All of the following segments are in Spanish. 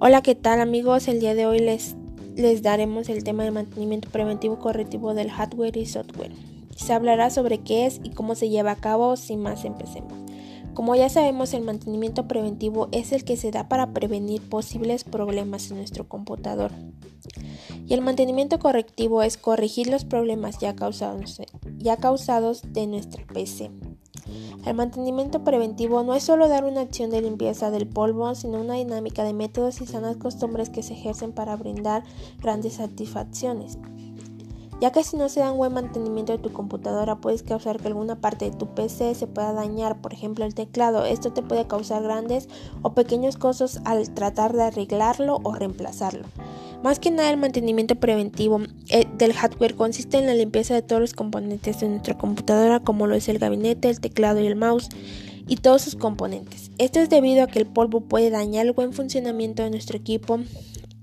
Hola, ¿qué tal amigos? El día de hoy les, les daremos el tema de mantenimiento preventivo correctivo del hardware y software. Se hablará sobre qué es y cómo se lleva a cabo, sin más empecemos. Como ya sabemos, el mantenimiento preventivo es el que se da para prevenir posibles problemas en nuestro computador. Y el mantenimiento correctivo es corregir los problemas ya causados, ya causados de nuestra PC. El mantenimiento preventivo no es solo dar una acción de limpieza del polvo, sino una dinámica de métodos y sanas costumbres que se ejercen para brindar grandes satisfacciones. Ya que si no se da un buen mantenimiento de tu computadora puedes causar que alguna parte de tu PC se pueda dañar, por ejemplo el teclado. Esto te puede causar grandes o pequeños costos al tratar de arreglarlo o reemplazarlo. Más que nada el mantenimiento preventivo eh, del hardware consiste en la limpieza de todos los componentes de nuestra computadora como lo es el gabinete, el teclado y el mouse y todos sus componentes. Esto es debido a que el polvo puede dañar el buen funcionamiento de nuestro equipo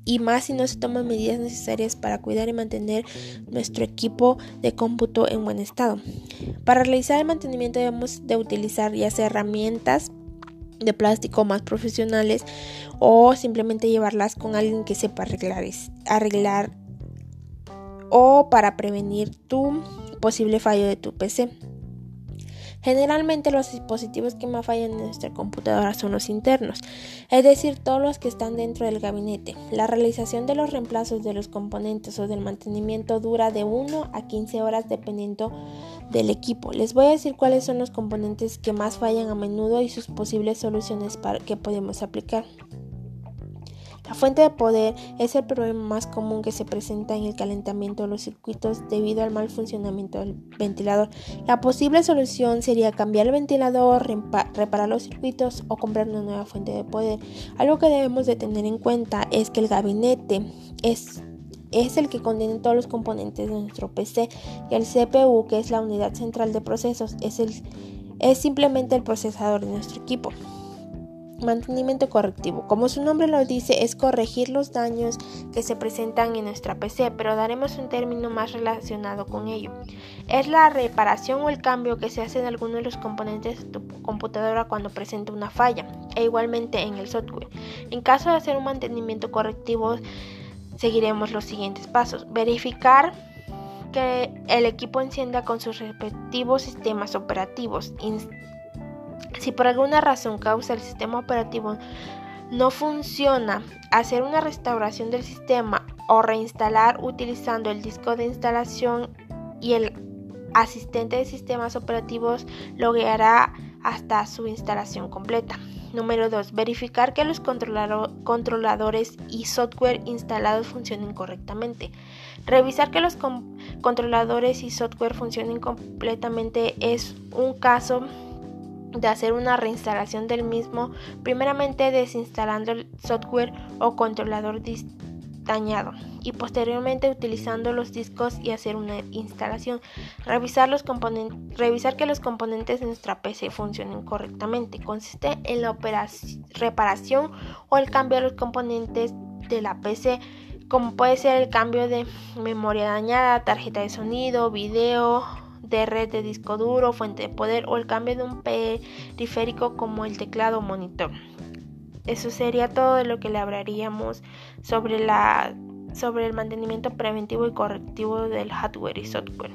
y más si no se toman medidas necesarias para cuidar y mantener nuestro equipo de cómputo en buen estado. Para realizar el mantenimiento debemos de utilizar ya sea herramientas de plástico más profesionales o simplemente llevarlas con alguien que sepa arreglar, arreglar o para prevenir tu posible fallo de tu PC. Generalmente los dispositivos que más fallan en nuestra computadora son los internos, es decir, todos los que están dentro del gabinete. La realización de los reemplazos de los componentes o del mantenimiento dura de 1 a 15 horas dependiendo del equipo. Les voy a decir cuáles son los componentes que más fallan a menudo y sus posibles soluciones para que podemos aplicar. La fuente de poder es el problema más común que se presenta en el calentamiento de los circuitos debido al mal funcionamiento del ventilador. La posible solución sería cambiar el ventilador, reparar los circuitos o comprar una nueva fuente de poder. Algo que debemos de tener en cuenta es que el gabinete es es el que contiene todos los componentes de nuestro PC y el CPU, que es la unidad central de procesos, es, el, es simplemente el procesador de nuestro equipo. Mantenimiento correctivo. Como su nombre lo dice, es corregir los daños que se presentan en nuestra PC, pero daremos un término más relacionado con ello. Es la reparación o el cambio que se hace en alguno de los componentes de tu computadora cuando presenta una falla, e igualmente en el software. En caso de hacer un mantenimiento correctivo, seguiremos los siguientes pasos. Verificar que el equipo encienda con sus respectivos sistemas operativos si por alguna razón causa el sistema operativo no funciona, hacer una restauración del sistema o reinstalar utilizando el disco de instalación y el asistente de sistemas operativos lo guiará hasta su instalación completa. Número 2. Verificar que los controladores y software instalados funcionen correctamente. Revisar que los controladores y software funcionen completamente es un caso de hacer una reinstalación del mismo, primeramente desinstalando el software o controlador dañado y posteriormente utilizando los discos y hacer una instalación. Revisar, los revisar que los componentes de nuestra PC funcionen correctamente. Consiste en la reparación o el cambio de los componentes de la PC como puede ser el cambio de memoria dañada, tarjeta de sonido, video, de red de disco duro, fuente de poder o el cambio de un periférico como el teclado o monitor. Eso sería todo de lo que le hablaríamos sobre, la, sobre el mantenimiento preventivo y correctivo del hardware y software.